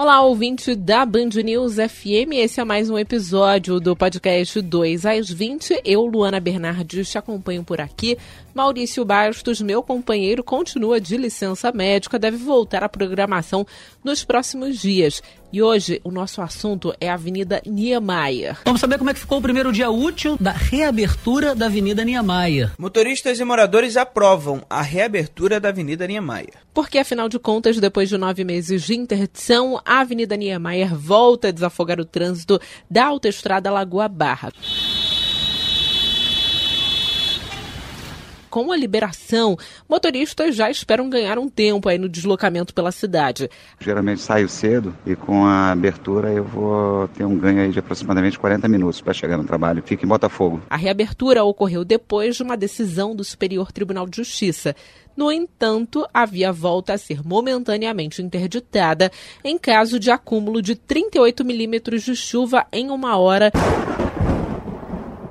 Olá, ouvinte da Band News FM. Esse é mais um episódio do podcast 2 às 20. Eu, Luana Bernardes, te acompanho por aqui. Maurício Bastos, meu companheiro, continua de licença médica, deve voltar à programação nos próximos dias. E hoje o nosso assunto é a Avenida Niemeyer. Vamos saber como é que ficou o primeiro dia útil da reabertura da Avenida Niemeyer. Motoristas e moradores aprovam a reabertura da Avenida Niemeyer. Porque, afinal de contas, depois de nove meses de interdição, a Avenida Niemeyer volta a desafogar o trânsito da autoestrada Lagoa Barra. Com a liberação, motoristas já esperam ganhar um tempo aí no deslocamento pela cidade. Geralmente saio cedo e com a abertura eu vou ter um ganho aí de aproximadamente 40 minutos para chegar no trabalho. Fica em Botafogo. A reabertura ocorreu depois de uma decisão do Superior Tribunal de Justiça. No entanto, a via volta a ser momentaneamente interditada em caso de acúmulo de 38 milímetros de chuva em uma hora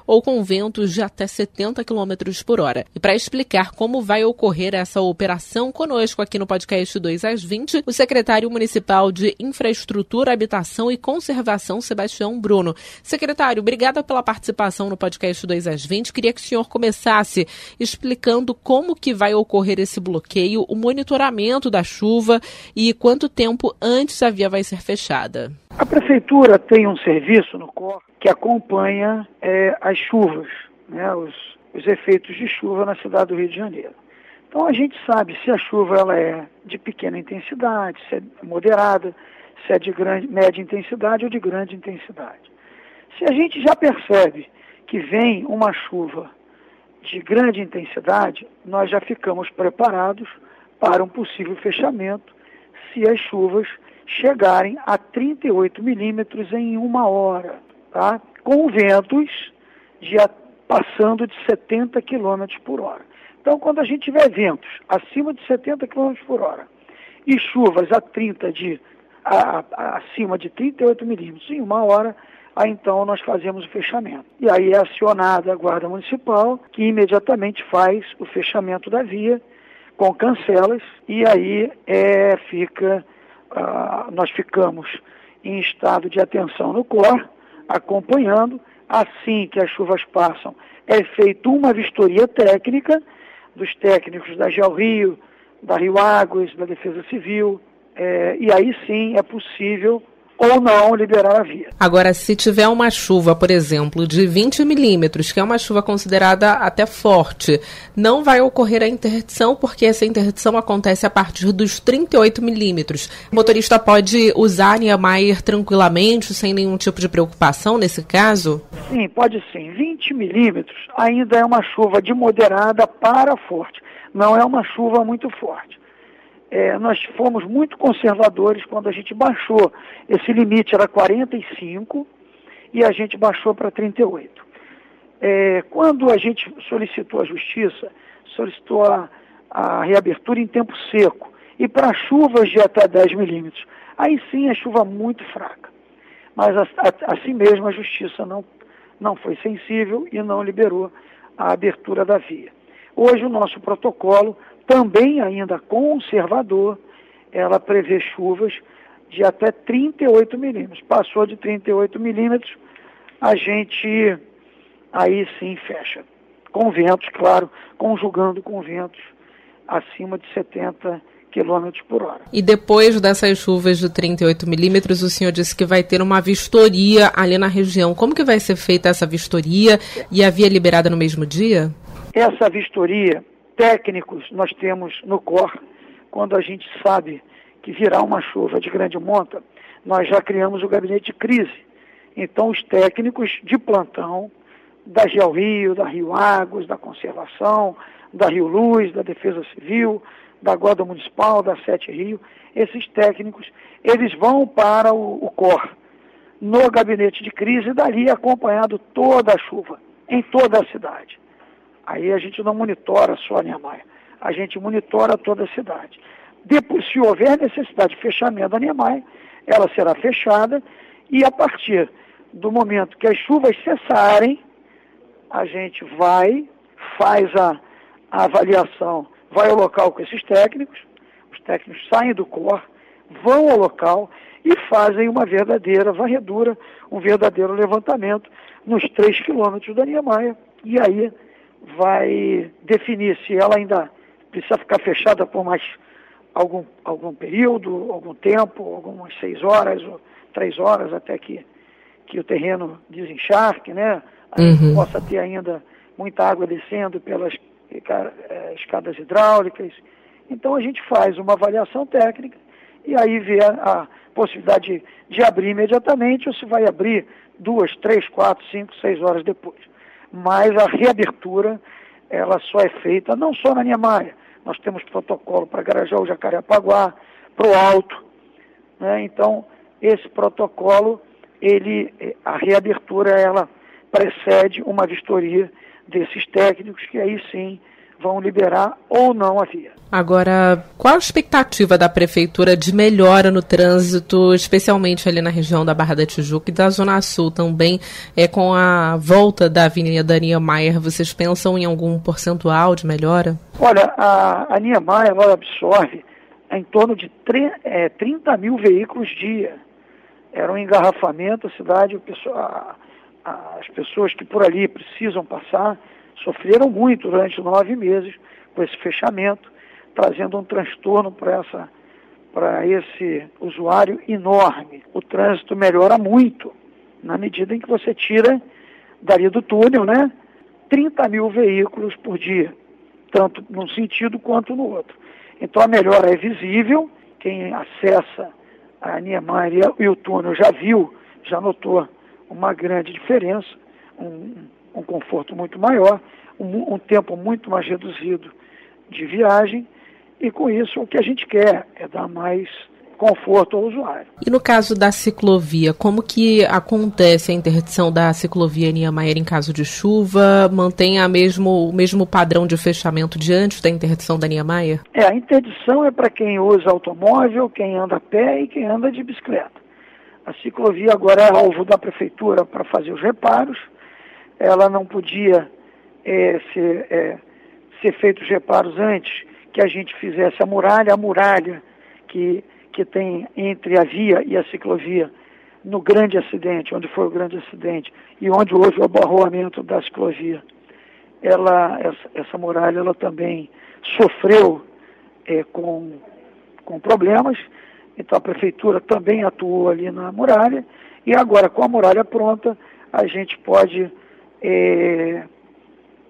ou com ventos de até 70 km por hora. E para explicar como vai ocorrer essa operação, conosco aqui no podcast 2 às 20, o secretário municipal de Infraestrutura, Habitação e Conservação, Sebastião Bruno. Secretário, obrigada pela participação no podcast 2 às 20. Queria que o senhor começasse explicando como que vai ocorrer esse bloqueio, o monitoramento da chuva e quanto tempo antes a via vai ser fechada. A prefeitura tem um serviço no COR que acompanha é, as chuvas, né, os, os efeitos de chuva na cidade do Rio de Janeiro. Então a gente sabe se a chuva ela é de pequena intensidade, se é moderada, se é de grande, média intensidade ou de grande intensidade. Se a gente já percebe que vem uma chuva de grande intensidade, nós já ficamos preparados para um possível fechamento se as chuvas chegarem a 38 milímetros em uma hora, tá? com ventos de passando de 70 quilômetros por hora. Então, quando a gente tiver ventos acima de 70 quilômetros por hora e chuvas a 30 de a, a, acima de 38 milímetros em uma hora, aí então nós fazemos o fechamento. E aí é acionada a Guarda Municipal, que imediatamente faz o fechamento da via com cancelas, e aí é, fica ah, nós ficamos em estado de atenção no COR, acompanhando. Assim que as chuvas passam, é feita uma vistoria técnica dos técnicos da Geo Rio, da Rio Águas, da Defesa Civil, é, e aí sim é possível ou não liberar a via. Agora, se tiver uma chuva, por exemplo, de 20 milímetros, que é uma chuva considerada até forte, não vai ocorrer a interdição, porque essa interdição acontece a partir dos 38 milímetros. O motorista pode usar a Niemeyer tranquilamente, sem nenhum tipo de preocupação nesse caso? Sim, pode sim. 20 milímetros ainda é uma chuva de moderada para forte. Não é uma chuva muito forte é, nós fomos muito conservadores quando a gente baixou. Esse limite era 45 e a gente baixou para 38. É, quando a gente solicitou a justiça, solicitou a, a reabertura em tempo seco e para chuvas de até 10 milímetros, aí sim é chuva muito fraca. Mas a, a, assim mesmo a justiça não, não foi sensível e não liberou a abertura da via. Hoje o nosso protocolo também ainda conservador, ela prevê chuvas de até 38 milímetros. Passou de 38 milímetros, a gente aí sim fecha. Com ventos, claro, conjugando com ventos acima de 70 quilômetros por hora. E depois dessas chuvas de 38 milímetros, o senhor disse que vai ter uma vistoria ali na região. Como que vai ser feita essa vistoria e a via liberada no mesmo dia? Essa vistoria técnicos nós temos no COR, quando a gente sabe que virá uma chuva de grande monta, nós já criamos o gabinete de crise. Então, os técnicos de plantão da Geo Rio, da Rio Águas, da Conservação, da Rio Luz, da Defesa Civil, da Guarda Municipal, da Sete Rio, esses técnicos, eles vão para o, o COR, no gabinete de crise, dali acompanhando toda a chuva, em toda a cidade. Aí a gente não monitora só a Niemeyer. a gente monitora toda a cidade. Depois, se houver necessidade de fechamento da Niemeyer, ela será fechada e a partir do momento que as chuvas cessarem, a gente vai, faz a, a avaliação, vai ao local com esses técnicos, os técnicos saem do COR, vão ao local e fazem uma verdadeira varredura, um verdadeiro levantamento nos três quilômetros da Niemeyer. E aí vai definir se ela ainda precisa ficar fechada por mais algum, algum período, algum tempo, algumas seis horas ou três horas até que, que o terreno desencharque, né? Uhum. Possa ter ainda muita água descendo pelas é, escadas hidráulicas. Então a gente faz uma avaliação técnica e aí vê a, possibilidade de, de abrir imediatamente ou se vai abrir duas, três, quatro, cinco, seis horas depois. Mas a reabertura, ela só é feita não só na Niemeyer, nós temos protocolo para Garajal, Jacarepaguá, para o Alto. Né? Então, esse protocolo, ele, a reabertura, ela precede uma vistoria desses técnicos que aí sim vão liberar ou não a via. Agora, qual a expectativa da prefeitura de melhora no trânsito, especialmente ali na região da Barra da Tijuca e da Zona Sul também, é com a volta da Avenida Niemeyer? Vocês pensam em algum percentual de melhora? Olha, a, a Niemeyer ela absorve em torno de tre, é, 30 mil veículos dia. Era um engarrafamento, a cidade, a, a, as pessoas que por ali precisam passar sofreram muito durante nove meses com esse fechamento, trazendo um transtorno para essa para esse usuário enorme. O trânsito melhora muito na medida em que você tira dali do túnel, né? 30 mil veículos por dia, tanto num sentido quanto no outro. Então a melhora é visível, quem acessa a Niemeyer e o túnel já viu, já notou uma grande diferença, um, um conforto muito maior, um, um tempo muito mais reduzido de viagem, e com isso o que a gente quer é dar mais conforto ao usuário. E no caso da ciclovia, como que acontece a interdição da ciclovia Niemeyer em caso de chuva? Mantém a mesmo, o mesmo padrão de fechamento de antes da interdição da Niemeyer? É, a interdição é para quem usa automóvel, quem anda a pé e quem anda de bicicleta. A ciclovia agora é alvo da prefeitura para fazer os reparos ela não podia é, ser, é, ser feitos reparos antes que a gente fizesse a muralha, a muralha que, que tem entre a via e a ciclovia no grande acidente, onde foi o grande acidente, e onde houve o abarroamento da ciclovia. Ela, essa, essa muralha ela também sofreu é, com, com problemas, então a prefeitura também atuou ali na muralha, e agora com a muralha pronta, a gente pode é,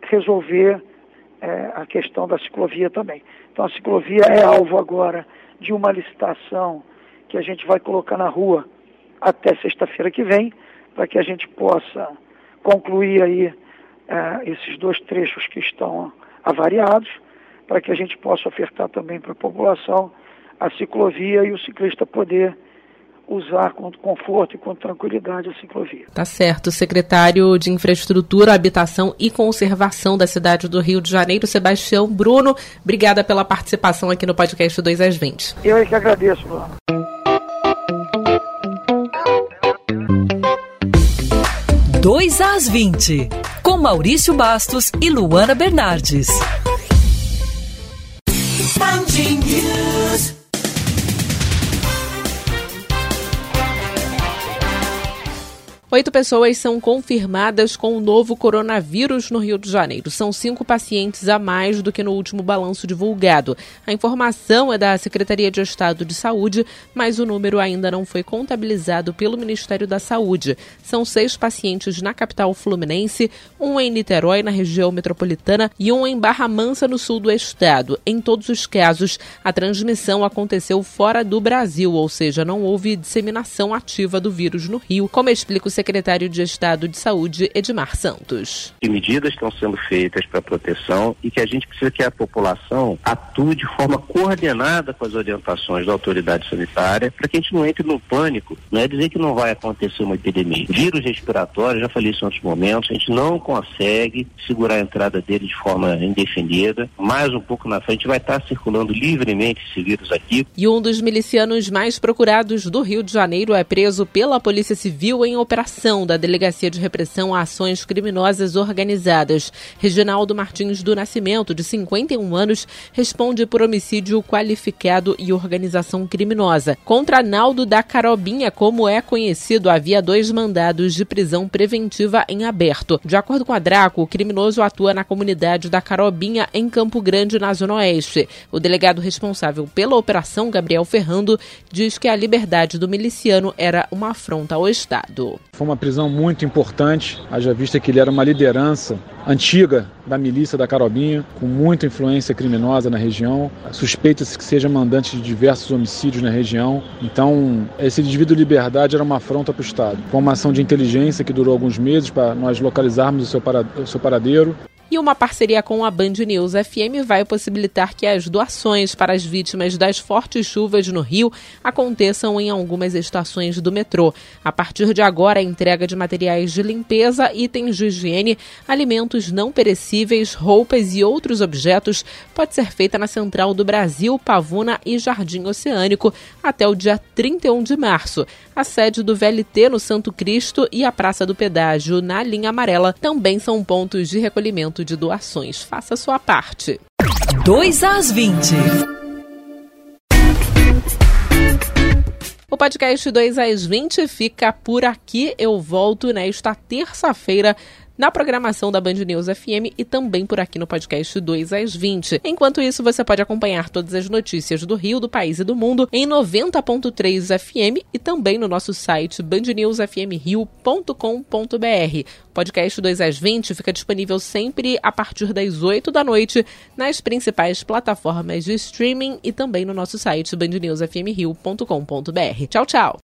resolver é, a questão da ciclovia também. Então a ciclovia é alvo agora de uma licitação que a gente vai colocar na rua até sexta-feira que vem, para que a gente possa concluir aí é, esses dois trechos que estão avariados, para que a gente possa ofertar também para a população a ciclovia e o ciclista poder usar com conforto e com tranquilidade a ciclovia. Tá certo. Secretário de Infraestrutura, Habitação e Conservação da cidade do Rio de Janeiro, Sebastião Bruno, obrigada pela participação aqui no podcast 2 às 20. Eu é que agradeço, Bruno. Dois às 20, com Maurício Bastos e Luana Bernardes. Oito pessoas são confirmadas com o novo coronavírus no Rio de Janeiro. São cinco pacientes a mais do que no último balanço divulgado. A informação é da Secretaria de Estado de Saúde, mas o número ainda não foi contabilizado pelo Ministério da Saúde. São seis pacientes na capital fluminense, um em Niterói, na região metropolitana, e um em Barra Mansa, no sul do estado. Em todos os casos, a transmissão aconteceu fora do Brasil, ou seja, não houve disseminação ativa do vírus no Rio, como explica o secretário secretário de Estado de Saúde, Edmar Santos. Que medidas estão sendo feitas para proteção e que a gente precisa que a população atue de forma coordenada com as orientações da autoridade sanitária para que a gente não entre no pânico. Não é dizer que não vai acontecer uma epidemia. Vírus respiratório, já falei isso em outros momentos, a gente não consegue segurar a entrada dele de forma indefinida. Mais um pouco na frente vai estar circulando livremente esse vírus aqui. E um dos milicianos mais procurados do Rio de Janeiro é preso pela Polícia Civil em operação da Delegacia de Repressão a Ações Criminosas Organizadas. Reginaldo Martins do Nascimento, de 51 anos, responde por homicídio qualificado e organização criminosa. Contra Naldo da Carobinha, como é conhecido, havia dois mandados de prisão preventiva em aberto. De acordo com a Draco, o criminoso atua na comunidade da Carobinha, em Campo Grande, na Zona Oeste. O delegado responsável pela operação, Gabriel Ferrando, diz que a liberdade do miliciano era uma afronta ao Estado. Foi uma prisão muito importante, haja vista que ele era uma liderança antiga da milícia da Carobinha, com muita influência criminosa na região. Suspeita-se que seja mandante de diversos homicídios na região. Então, esse indivíduo de liberdade era uma afronta para o Estado. Foi uma ação de inteligência que durou alguns meses para nós localizarmos o seu, paradeiro. E uma parceria com a Band News FM vai possibilitar que as doações para as vítimas das fortes chuvas no Rio aconteçam em algumas estações do metrô. A partir de agora, a entrega de materiais de limpeza, itens de higiene, alimentos não perecíveis, roupas e outros objetos pode ser feita na Central do Brasil, Pavuna e Jardim Oceânico até o dia 31 de março. A sede do VLT no Santo Cristo e a Praça do Pedágio na linha amarela também são pontos de recolhimento de doações. Faça a sua parte. 2 às 20. O podcast 2 às 20 fica por aqui. Eu volto nesta terça-feira na programação da Band News FM e também por aqui no podcast 2 às 20. Enquanto isso, você pode acompanhar todas as notícias do Rio, do país e do mundo em 90.3 FM e também no nosso site bandnewsfmrio.com.br. Podcast 2 às 20 fica disponível sempre a partir das 8 da noite nas principais plataformas de streaming e também no nosso site bandnewsfmrio.com.br. Tchau, tchau!